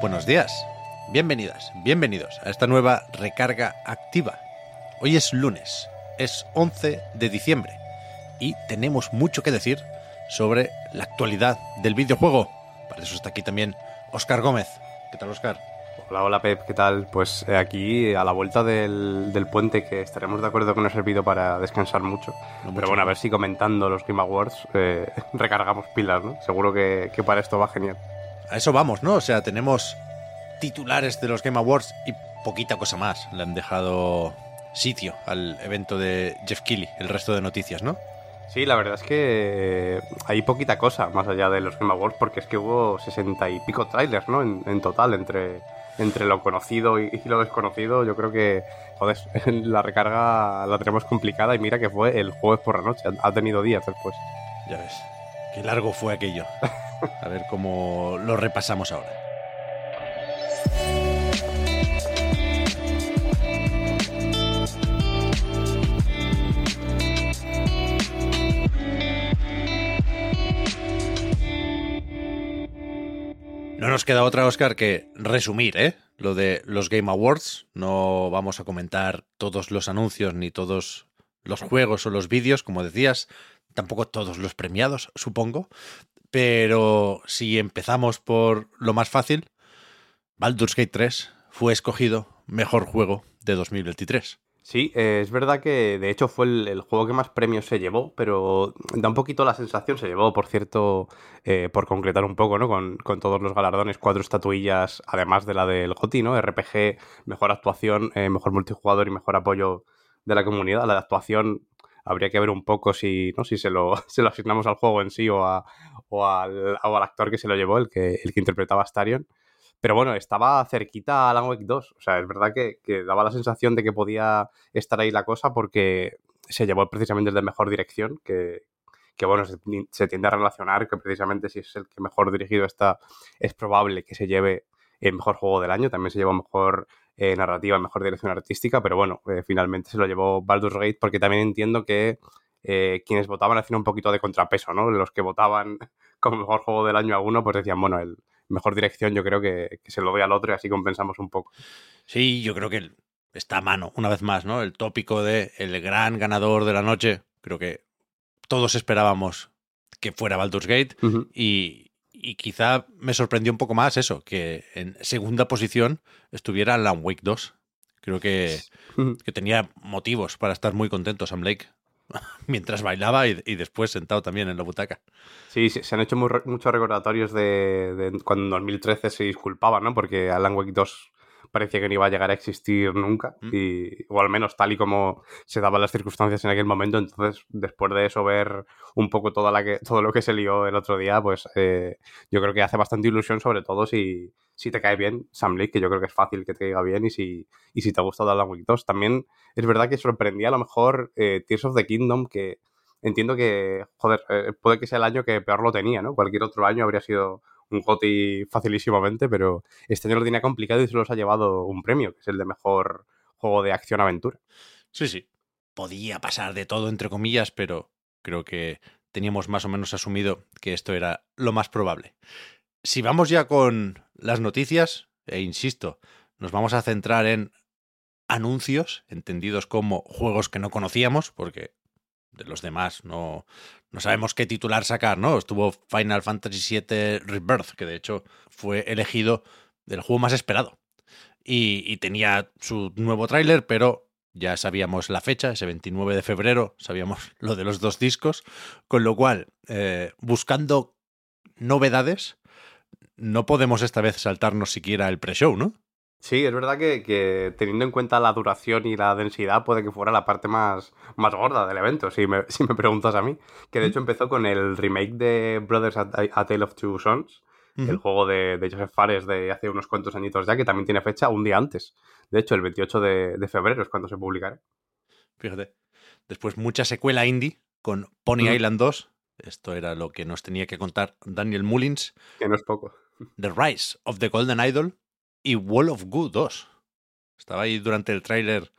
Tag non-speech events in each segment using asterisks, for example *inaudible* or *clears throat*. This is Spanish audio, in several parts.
Buenos días, bienvenidas, bienvenidos a esta nueva recarga activa. Hoy es lunes, es 11 de diciembre y tenemos mucho que decir sobre la actualidad del videojuego. Para eso está aquí también Oscar Gómez. ¿Qué tal, Oscar? Hola, hola Pep, ¿qué tal? Pues eh, aquí a la vuelta del, del puente que estaremos de acuerdo que no ha servido para descansar mucho. No mucho, Pero bueno, a ver si comentando los Game Awards eh, *laughs* recargamos pilas, ¿no? Seguro que, que para esto va genial. A eso vamos, ¿no? O sea, tenemos titulares de los Game Awards y poquita cosa más. Le han dejado sitio al evento de Jeff Keighley, el resto de noticias, ¿no? Sí, la verdad es que hay poquita cosa más allá de los Game Awards porque es que hubo sesenta y pico trailers, ¿no? En, en total, entre, entre lo conocido y, y lo desconocido. Yo creo que, joder, *laughs* la recarga la tenemos complicada y mira que fue el jueves por la noche. Ha ha tenido días después. Ya ves. Qué largo fue aquello. *laughs* A ver cómo lo repasamos ahora. No nos queda otra, Oscar, que resumir, ¿eh? Lo de los Game Awards. No vamos a comentar todos los anuncios ni todos los juegos o los vídeos, como decías. Tampoco todos los premiados, supongo. Pero si empezamos por lo más fácil, Baldur's Gate 3 fue escogido mejor juego de 2023. Sí, eh, es verdad que de hecho fue el, juego que más premios se llevó, pero da un poquito la sensación, se llevó, por cierto, eh, por concretar un poco, ¿no? Con, con todos los galardones, cuatro estatuillas, además de la del GOTY, ¿no? RPG, mejor actuación, eh, mejor multijugador y mejor apoyo de la comunidad. La de actuación habría que ver un poco si, ¿no? si se, lo, *laughs* se lo asignamos al juego en sí o, a- o al, o al actor que se lo llevó, el que, el que interpretaba a Starion. Pero bueno, estaba cerquita a Alan Wake 2. O sea, es verdad que, que daba la sensación de que podía estar ahí la cosa porque se llevó precisamente el de mejor dirección, que, que bueno, se, se tiende a relacionar que precisamente si es el que mejor dirigido está, es probable que se lleve el mejor juego del año. También se llevó mejor eh, narrativa, mejor dirección artística, pero bueno, eh, finalmente se lo llevó Baldur's Gate porque también entiendo que eh, quienes votaban hacían un poquito de contrapeso, ¿no? Los que votaban *laughs* como mejor juego del año a uno, pues decían, bueno, el mejor dirección yo creo que, que se lo doy al otro y así compensamos un poco. Sí, yo creo que está a mano, una vez más, ¿no? El tópico de el gran ganador de la noche. Creo que todos esperábamos que fuera Baldur's Gate. Y, y quizá me sorprendió un poco más eso, que en segunda posición estuviera Alan Wake 2. Creo que, *laughs* que tenía motivos para estar muy contento Sam Lake. *laughs* Mientras bailaba y, y después sentado también en la butaca. Sí, sí, se han hecho muy muchos recordatorios de, de cuando en 2013 se disculpaban, ¿no? Porque Alan Wake 2 parecía que no iba a llegar a existir nunca, Mm. y, o al menos tal y como se daban las circunstancias en aquel momento. Entonces, después de eso, ver un poco toda la que, todo lo que se lió el otro día, pues eh, yo creo que hace bastante ilusión, sobre todo si, si te cae bien Sam Lake, que yo creo que es fácil que te caiga bien, y si, y si te ha gustado Alan Wake 2. También es verdad que sorprendía a lo mejor eh, Tears of the Kingdom, que entiendo que, joder, eh, puede que sea el año que peor lo tenía, ¿no? Cualquier otro año habría sido un GOTY facilísimamente, pero este año lo tenía complicado y se los ha llevado un premio, que es el de mejor juego de acción-aventura. Sí, sí. Podía pasar de todo, entre comillas, pero creo que teníamos más o menos asumido que esto era lo más probable. Si vamos ya con las noticias, e insisto, nos vamos a centrar en anuncios, entendidos como juegos que no conocíamos, porque de los demás no, no sabemos qué titular sacar, ¿no? Estuvo Final Fantasy VII Rebirth, que de hecho fue elegido el juego más esperado. Y, y tenía su nuevo tráiler, pero ya sabíamos la fecha, ese 29 de febrero, sabíamos lo de los dos discos, con lo cual, eh, buscando novedades, no podemos esta vez saltarnos siquiera el pre-show, ¿no? Sí, es verdad que, teniendo en cuenta la duración y la densidad puede que fuera la parte más, más gorda del evento, si me, *laughs* si me preguntas a mí. Que de hecho empezó con el remake de Brothers a, Tale of Two Sons, el juego de, de, Joseph Fares de hace unos cuantos añitos ya, que también tiene fecha un día antes. De hecho, el 28 de, febrero es cuando se publicará. Fíjate. Después mucha secuela indie con Pony Island 2. Esto era lo que nos tenía que contar Daniel Mullins. Que no es poco. The Rise of the Golden Idol y Wall of Goo 2. Estaba ahí durante el tráiler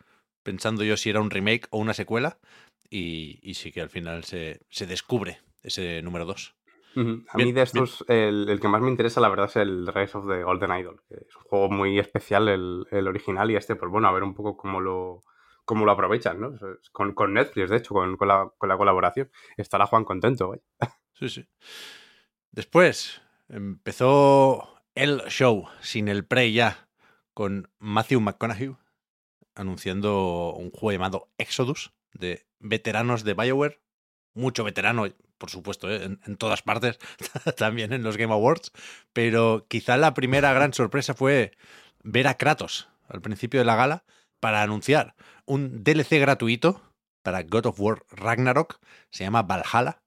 pensando yo si era un remake o una secuela y, sí que al final se, descubre ese número 2. A mí de estos, el, que más me interesa la verdad es el Rise of the Golden Idol, que es un juego muy especial el, original y este, pues bueno, a ver un poco cómo lo, cómo lo aprovechan, ¿no? Con, con Netflix, de hecho, con, la, con, la, colaboración. Estará Juan contento, güey. Sí, sí. Después empezó el show sin el pre ya con Matthew McConaughey anunciando un juego llamado Exodus de veteranos de BioWare. Mucho veterano, por supuesto, ¿eh? en, todas partes, *laughs* también en los Game Awards. Pero quizá la primera gran sorpresa fue ver a Kratos al principio de la gala para anunciar un DLC gratuito para God of War Ragnarok. Se llama Valhalla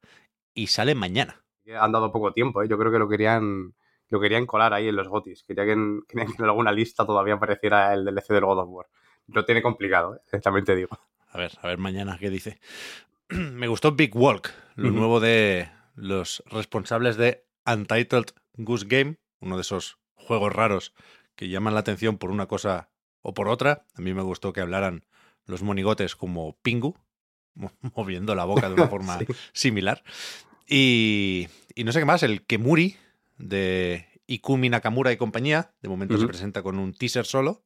y sale mañana. Han dado poco tiempo, ¿eh? yo creo que lo querían lo querían colar ahí en los GOTIS. Quería que en, *laughs* que en alguna lista todavía apareciera el DLC del God of War. Lo tiene complicado, ¿eh? *laughs* también te digo. A ver, a ver mañana qué dice. *clears throat* Me gustó Big Walk, lo nuevo de los responsables de Untitled Goose Game, uno de esos juegos raros que llaman la atención por una cosa o por otra. A mí me gustó que hablaran los monigotes como Pingu, *laughs* moviendo la boca de una forma similar. Y, y, no sé qué más, el Kemuri, de Ikumi Nakamura y compañía. De momento se presenta con un teaser solo.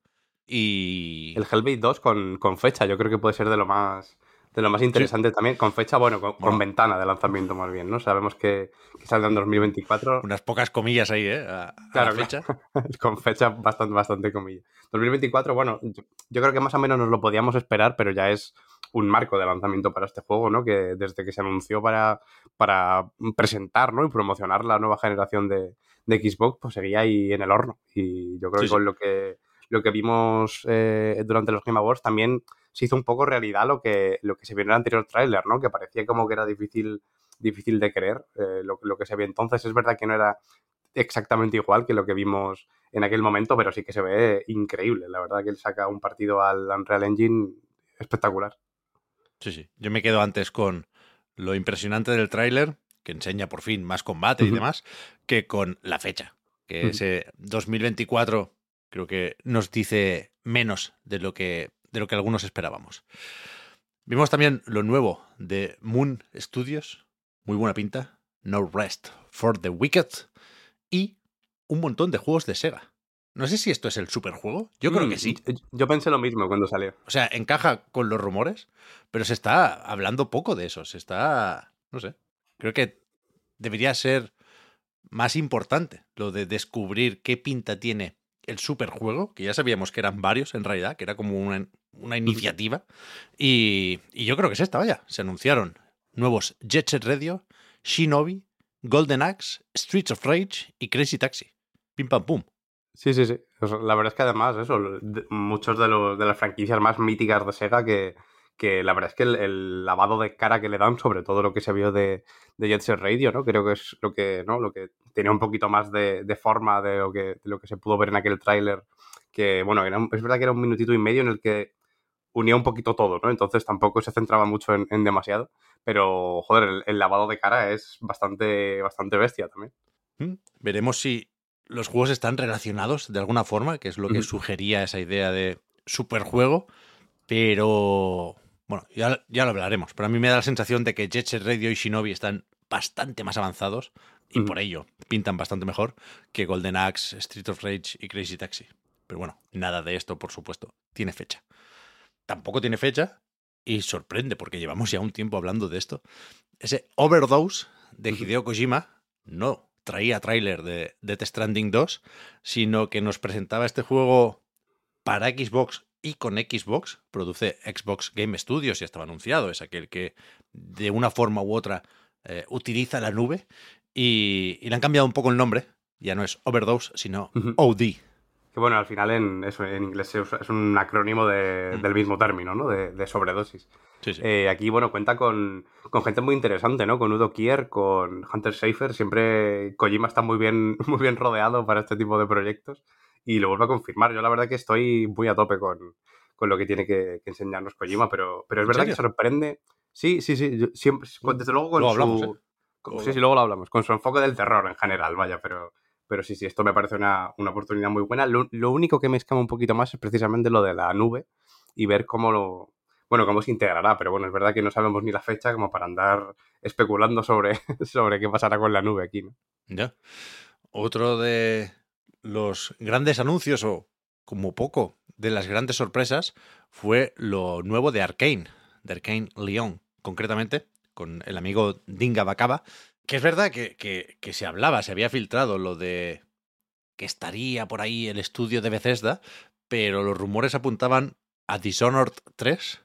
Y. El Hellblade 2 con, con, fecha, yo creo que puede ser de lo más. De lo más interesante también, con fecha, bueno con, ventana de lanzamiento más bien, ¿no? Sabemos que, que saldrá en 2024. Unas pocas comillas ahí, ¿eh? claro, fecha. *laughs* con fecha bastante, bastante comillas. 2024, bueno, yo, yo, creo que más o menos nos lo podíamos esperar, pero ya es un marco de lanzamiento para este juego, ¿no? Que desde que se anunció para, para presentar, ¿no? Y promocionar la nueva generación de, Xbox, pues seguía ahí en el horno. Y yo creo que con lo que lo que vimos eh, durante los Game Awards también se hizo un poco realidad lo que, lo que se vio en el anterior tráiler, ¿no? Que parecía como que era difícil, difícil de creer eh, lo, lo, que se vio entonces. Es verdad que no era exactamente igual que lo que vimos en aquel momento, pero sí que se ve increíble. La verdad que él saca un partido al Unreal Engine espectacular. Sí, sí. Yo me quedo antes con lo impresionante del tráiler, que enseña por fin más combate y demás, que con la fecha. Que ese 2024 creo que nos dice menos de lo que, de lo que algunos esperábamos. Vimos también lo nuevo de Moon Studios, muy buena pinta, No Rest for the Wicked y un montón de juegos de Sega. No sé si esto es el superjuego. Yo creo que mm, sí. Yo pensé lo mismo cuando salió. O sea, encaja con los rumores, pero se está hablando poco de eso. Se está. No sé. Creo que debería ser más importante lo de descubrir qué pinta tiene el superjuego, que ya sabíamos que eran varios en realidad, que era como una, una iniciativa. Y, y, yo creo que es esta, vaya. Se anunciaron nuevos Jet Set Radio, Shinobi, Golden Axe, Streets of Rage y Crazy Taxi. Pim pam pum. Sí, sí, sí. La verdad es que además, eso, muchos de, los, de las franquicias más míticas de Sega que, que la verdad es que el, lavado de cara que le dan, sobre todo lo que se vio de, de Jet Radio, ¿no? Creo que es lo que, ¿no? Lo que tenía un poquito más de, de forma de lo, que, de lo que se pudo ver en aquel tráiler. Que, bueno, es verdad que era un minutito y medio en el que unía un poquito todo, ¿no? Entonces tampoco se centraba mucho en, demasiado. Pero, joder, el, lavado de cara es bastante, bastante bestia también. Mm, veremos si los juegos están relacionados de alguna forma, que es lo que sugería esa idea de superjuego, pero bueno, ya, ya, lo hablaremos. Pero a mí me da la sensación de que Jet Set Radio y Shinobi están bastante más avanzados y por ello pintan bastante mejor que Golden Axe, Street of Rage y Crazy Taxi. Pero bueno, nada de esto, por supuesto, tiene fecha. Tampoco tiene fecha y sorprende porque llevamos ya un tiempo hablando de esto. Ese Overdose de Hideo Kojima no traía tráiler de Death Stranding 2, sino que nos presentaba este juego para Xbox y con Xbox. Produce Xbox Game Studios, y estaba anunciado, es aquel que de una forma u otra eh, utiliza la nube. Y, le han cambiado un poco el nombre, ya no es Overdose, sino OD. Que bueno, al final en, eso, en inglés es un acrónimo de, mm. del mismo término, ¿no? De, sobredosis. Sí, sí. Eh, aquí, bueno, cuenta con, con, gente muy interesante, ¿no? Con Udo Kier, con Hunter Schafer. Siempre Kojima está muy bien, *laughs* muy bien rodeado para este tipo de proyectos. Y lo vuelvo a confirmar. Yo la verdad que estoy muy a tope con, con lo que tiene que, enseñarnos Kojima, pero, pero es verdad que sorprende. Sí, sí, sí. siempre, desde luego con su... ¿eh? sí, sí, luego lo hablamos. Con su enfoque del terror en general, vaya, pero pero sí, sí, esto me parece una, oportunidad muy buena. Lo, único que me escama un poquito más es precisamente lo de la nube y ver cómo lo. Bueno, cómo se integrará, pero bueno, es verdad que no sabemos ni la fecha como para andar especulando sobre, *laughs* sobre qué pasará con la nube aquí, ¿no? Ya. Otro de los grandes anuncios, o como poco, de las grandes sorpresas, fue lo nuevo de Arkane, de Arkane Lyon, concretamente, con el amigo Dinga Bacaba, que es verdad que, se hablaba, se había filtrado lo de que estaría por ahí el estudio de Bethesda, pero los rumores apuntaban a Dishonored 3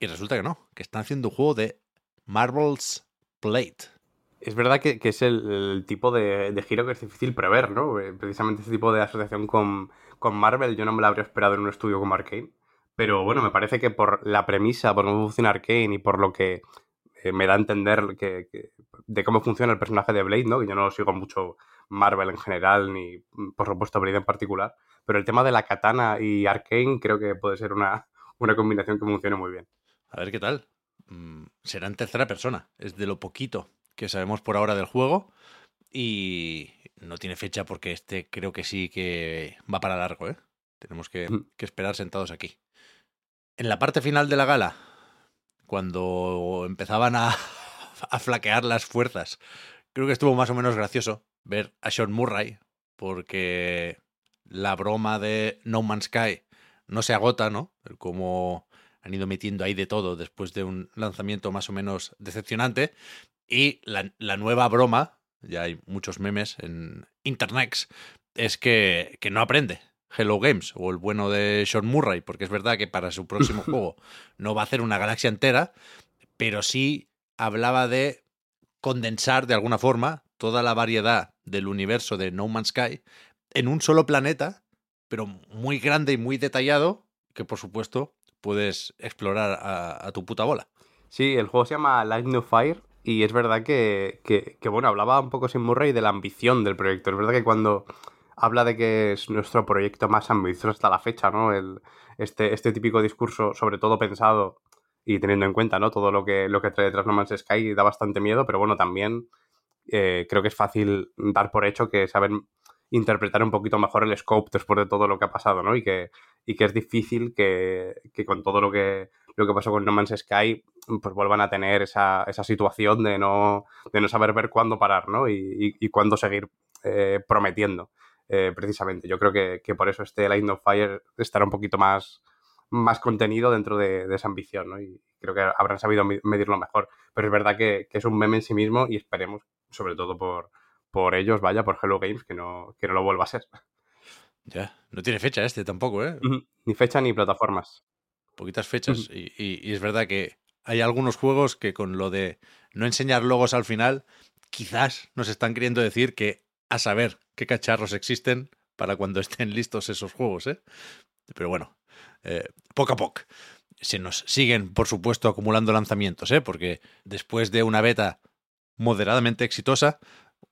y resulta que no, que están haciendo un juego de Marvel's Plate. Es verdad que, es el, tipo de, giro que es difícil prever, ¿no? Eh, precisamente este tipo de asociación con, con Marvel yo no me lo habría esperado en un estudio como Arkane. Pero bueno, me parece que por la premisa, por cómo funciona Arkane y por lo que eh, me da a entender que, de cómo funciona el personaje de Blade, ¿no? Que yo no sigo mucho Marvel en general, ni por supuesto Blade en particular. Pero el tema de la katana y Arkane creo que puede ser una, una combinación que funcione muy bien. A ver qué tal. Mm, será en tercera persona. Es de lo poquito que sabemos por ahora del juego. Y no tiene fecha porque este creo que sí que va para largo, ¿eh? Tenemos que, que esperar sentados aquí. En la parte final de la gala cuando empezaban a, flaquear las fuerzas. Creo que estuvo más o menos gracioso ver a Sean Murray, porque la broma de No Man's Sky no se agota, ¿no? Como han ido metiendo ahí de todo después de un lanzamiento más o menos decepcionante. Y la, nueva broma, ya hay muchos memes en Internet, es que, que no aprende. Hello Games o el bueno de Sean Murray, porque es verdad que para su próximo *laughs* juego no va a hacer una galaxia entera, pero sí hablaba de condensar de alguna forma toda la variedad del universo de No Man's Sky en un solo planeta, pero muy grande y muy detallado, que por supuesto puedes explorar a, tu puta bola. Sí, el juego se llama Light No Fire y es verdad que, que, que, bueno, hablaba un poco sin Murray de la ambición del proyecto. Es verdad que cuando habla de que es nuestro proyecto más ambicioso hasta la fecha, ¿no? El, este, este típico discurso, sobre todo pensado y teniendo en cuenta, ¿no? Todo lo que, lo que trae detrás No Man's Sky da bastante miedo, pero bueno, también eh, creo que es fácil dar por hecho que saben interpretar un poquito mejor el scope después de todo lo que ha pasado, ¿no? Y que, y que es difícil que, que con todo lo que, lo que pasó con No Man's Sky, pues vuelvan a tener esa, esa situación de no, de no saber ver cuándo parar, ¿no? Y, y, cuándo seguir eh, prometiendo. Eh, precisamente. Yo creo que, por eso este Line of Fire estará un poquito más, más contenido dentro de, esa ambición, ¿no? Y creo que habrán sabido medirlo mejor. Pero es verdad que, es un meme en sí mismo y esperemos, sobre todo por, por ellos, vaya, por Hello Games, que no, que no lo vuelva a ser. Ya, no tiene fecha este tampoco, ¿eh? Ni fecha ni plataformas. Poquitas fechas. y, es verdad que hay algunos juegos que con lo de no enseñar logos al final, quizás nos están queriendo decir que a saber qué cacharros existen para cuando estén listos esos juegos, ¿eh? Pero bueno, eh, poco a poco. Se nos siguen, por supuesto, acumulando lanzamientos, ¿eh? Porque después de una beta moderadamente exitosa,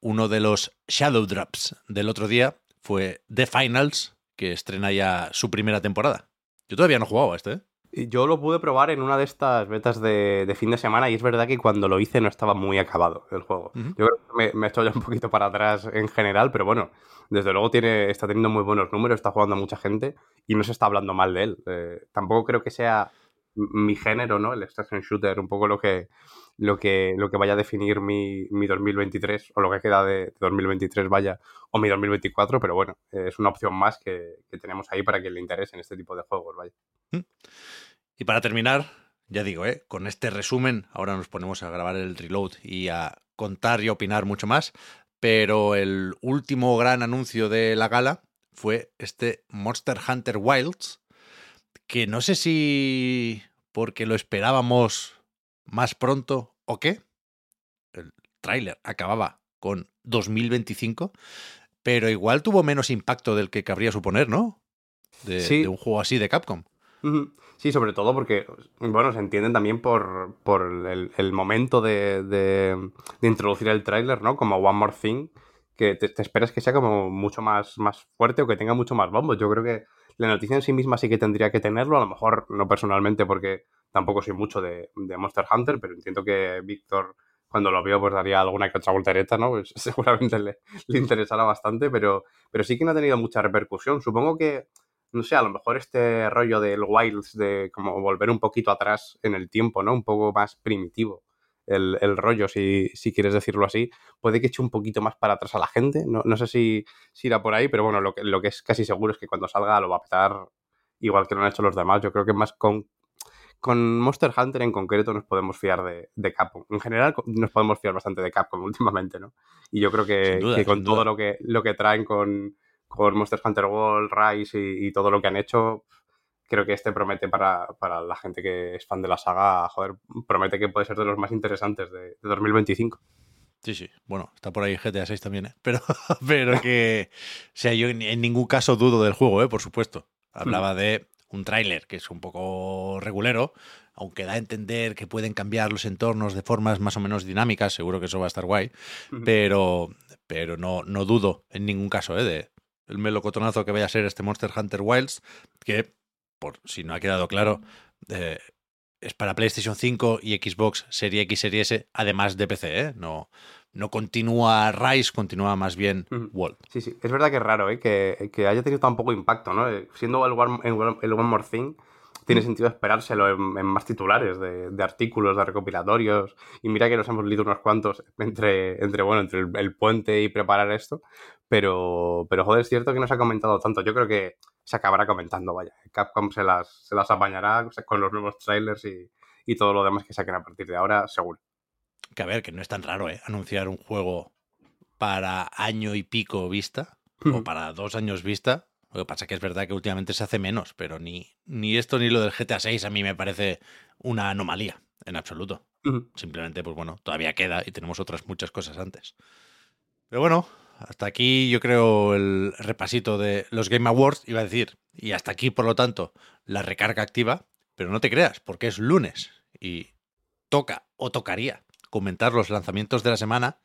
uno de los Shadow Drops del otro día fue The Finals, que estrena ya su primera temporada. Yo todavía no he jugado a este, ¿eh? Yo lo pude probar en una de estas betas de, fin de semana y es verdad que cuando lo hice no estaba muy acabado el juego. Yo creo que me, me estoy ya un poquito para atrás en general, pero bueno, desde luego tiene, está teniendo muy buenos números, está jugando a mucha gente y no se está hablando mal de él. Eh, tampoco creo que sea mi género, ¿no? El extraction shooter, un poco lo que, lo que, lo que vaya a definir mi, mi 2023 o lo que queda de 2023 vaya o mi 2024, pero bueno, es una opción más que, que tenemos ahí para que le interesen este tipo de juegos, vaya. Mm. Y para terminar, ya digo, ¿eh? con este resumen, ahora nos ponemos a grabar el reload y a contar y opinar mucho más, pero el último gran anuncio de la gala fue este Monster Hunter Wilds, que no sé si porque lo esperábamos más pronto o qué. El tráiler acababa con 2025, pero igual tuvo menos impacto del que cabría suponer, ¿no? De, Sí. de un juego así de Capcom. Sí, sobre todo porque, bueno, se entienden también por, por el, el momento de, de- de introducir el tráiler, ¿no? Como One More Thing, que te, te esperas que sea como mucho más, más fuerte o que tenga mucho más bombo. Yo creo que la noticia en sí misma sí que tendría que tenerlo, a lo mejor no personalmente porque tampoco soy mucho de, de Monster Hunter, pero entiendo que Víctor cuando lo vio pues daría alguna que ¿no? Pues *laughs* seguramente le, le interesará bastante, pero, pero sí que no ha tenido mucha repercusión. Supongo que no sé, a lo mejor este rollo del Wilds, de como volver un poquito atrás en el tiempo, ¿no? Un poco más primitivo el, el rollo, si, si quieres decirlo así, puede que eche un poquito más para atrás a la gente. No, no sé si, si irá por ahí, pero bueno, lo que, lo que es casi seguro es que cuando salga lo va a petar igual que lo han hecho los demás. Yo creo que más con, con Monster Hunter en concreto nos podemos fiar de, de Capcom. En general nos podemos fiar bastante de Capcom *laughs* últimamente, ¿no? Y yo creo que, Sin duda, que con todo lo que, lo que traen con, con Monster Hunter World, Rise y, y todo lo que han hecho, creo que este promete para, para la gente que es fan de la saga, joder, promete que puede ser de los más interesantes de, de 2025. Sí, sí. Bueno, está por ahí GTA 6 también, ¿eh? *laughs* Pero, pero que. O sea, yo en, ningún caso dudo del juego, ¿eh? Por supuesto. Hablaba de un tráiler que es un poco regulero, aunque da a entender que pueden cambiar los entornos de formas más o menos dinámicas. Seguro que eso va a estar guay. Pero, pero no, no dudo en ningún caso, ¿eh? De el melocotonazo que vaya a ser este Monster Hunter Wilds, que, por si no ha quedado claro, eh, es para PlayStation 5 y Xbox Serie X, Serie S, además de PC, ¿eh? No, no continúa Rise, continúa más bien. World. Sí, sí, es verdad que es raro, ¿eh? Que, que haya tenido tan poco impacto, ¿no? Eh, Siendo el One, el el One More Thing, tiene sentido esperárselo en, en más titulares de, de artículos, de recopilatorios. Y mira que nos hemos leído unos cuantos entre, entre bueno, entre el, el puente y preparar esto. Pero, pero joder, es cierto que no se ha comentado tanto. Yo creo que se acabará comentando, vaya. Capcom se las, se las apañará con los nuevos trailers y, y todo lo demás que saquen a partir de ahora, seguro. Que a ver, que no es tan raro, ¿eh? Anunciar un juego para año y pico vista, o para dos años vista. Lo que pasa que es verdad que últimamente se hace menos, pero ni, ni esto ni lo del GTA 6 a mí me parece una anomalía, en absoluto. Simplemente, pues bueno, todavía queda y tenemos otras muchas cosas antes. Pero bueno, hasta aquí yo creo el repasito de los Game Awards, iba a decir, y hasta aquí, por lo tanto, la recarga activa, pero no te creas, porque es lunes y toca o tocaría comentar los lanzamientos de la semana,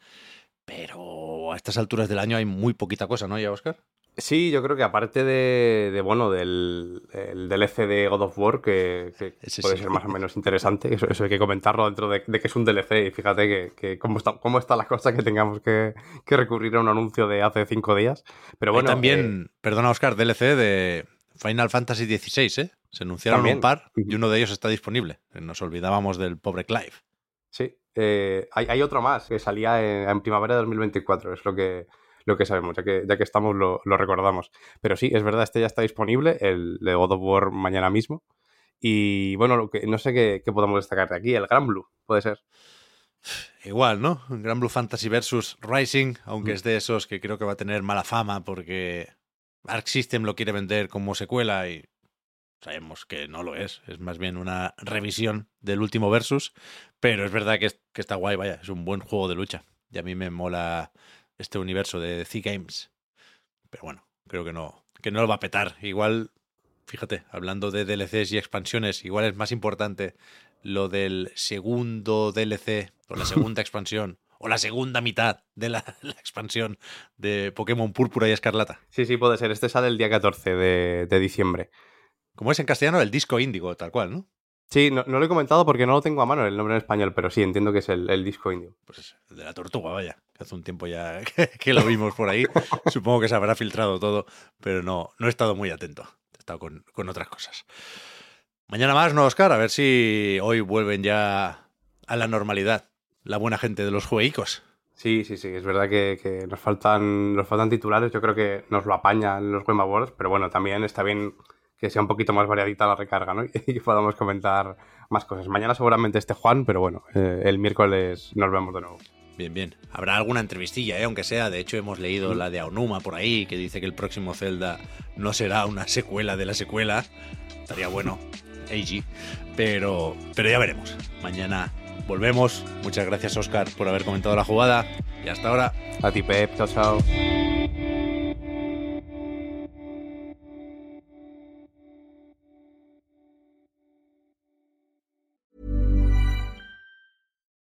pero a estas alturas del año hay muy poquita cosa, ¿no, ya, Oscar? Sí, yo creo que aparte de, de, bueno, del el DLC de God of War, que, que Ese puede sí. ser más o menos interesante, eso, eso hay que comentarlo dentro de, de que es un DLC, y fíjate que, que cómo, está, cómo está la cosa que tengamos que, que recurrir a un anuncio de hace cinco días. Pero Hay bueno, también, perdona, Oscar, DLC de Final Fantasy XVI, ¿eh? Se anunciaron También. un par y uno de ellos está disponible. Nos olvidábamos del pobre Clive. Sí, eh, hay, hay otro más que salía en, en primavera de 2024, es lo que, lo que sabemos, ya que, ya que estamos lo, lo recordamos. Pero sí, es verdad, este ya está disponible, el de God of War mañana mismo. Y bueno, lo que, no sé qué, qué podemos destacar de aquí, el Gran Blue, puede ser. Igual, ¿no? Gran Blue Fantasy versus Rising, aunque Mm. es de esos que creo que va a tener mala fama porque Arc System lo quiere vender como secuela y sabemos que no lo es. Es más bien una revisión del último versus, pero es verdad que, es- que está guay, vaya, es un buen juego de lucha. Y a mí me mola este universo de C Games. Pero bueno, creo que no, que no lo va a petar. Igual, fíjate, hablando de DLCs y expansiones, igual es más importante lo del segundo DLC o la segunda *laughs* expansión o la segunda mitad de la, *laughs* la expansión de Pokémon Púrpura y Escarlata. Sí, sí, puede ser. Este sale el día 14 de, de diciembre. Como es en castellano, el disco índigo, tal cual, ¿no? Sí, no, no lo he comentado porque no lo tengo a mano el nombre en español, pero sí, entiendo que es el, el disco indio. Pues es el de la tortuga, vaya, hace un tiempo ya *laughs* que, que lo vimos por ahí. *laughs* Supongo que se habrá filtrado todo, pero no, no he estado muy atento. He estado con, con otras cosas. Mañana más, ¿no, Oscar? A ver si hoy vuelven ya a la normalidad la buena gente de los jueguicos. Sí, sí, sí, es verdad que, que nos, faltan, nos faltan titulares, yo creo que nos lo apañan los Game Awards, pero bueno, también está bien que sea un poquito más variadita la recarga, ¿no? *laughs* Y que podamos comentar más cosas. Mañana seguramente esté Juan, pero bueno, eh, el miércoles nos vemos de nuevo. Bien, bien. Habrá alguna entrevistilla, ¿eh? aunque sea. De hecho, hemos leído la de Aonuma por ahí, que dice que el próximo Zelda no será una secuela de la secuela. Estaría bueno, *laughs* AG. Pero, pero ya veremos. Mañana volvemos. Muchas gracias, Oscar, por haber comentado la jugada. Y hasta ahora. A ti, Pep, chao, chao.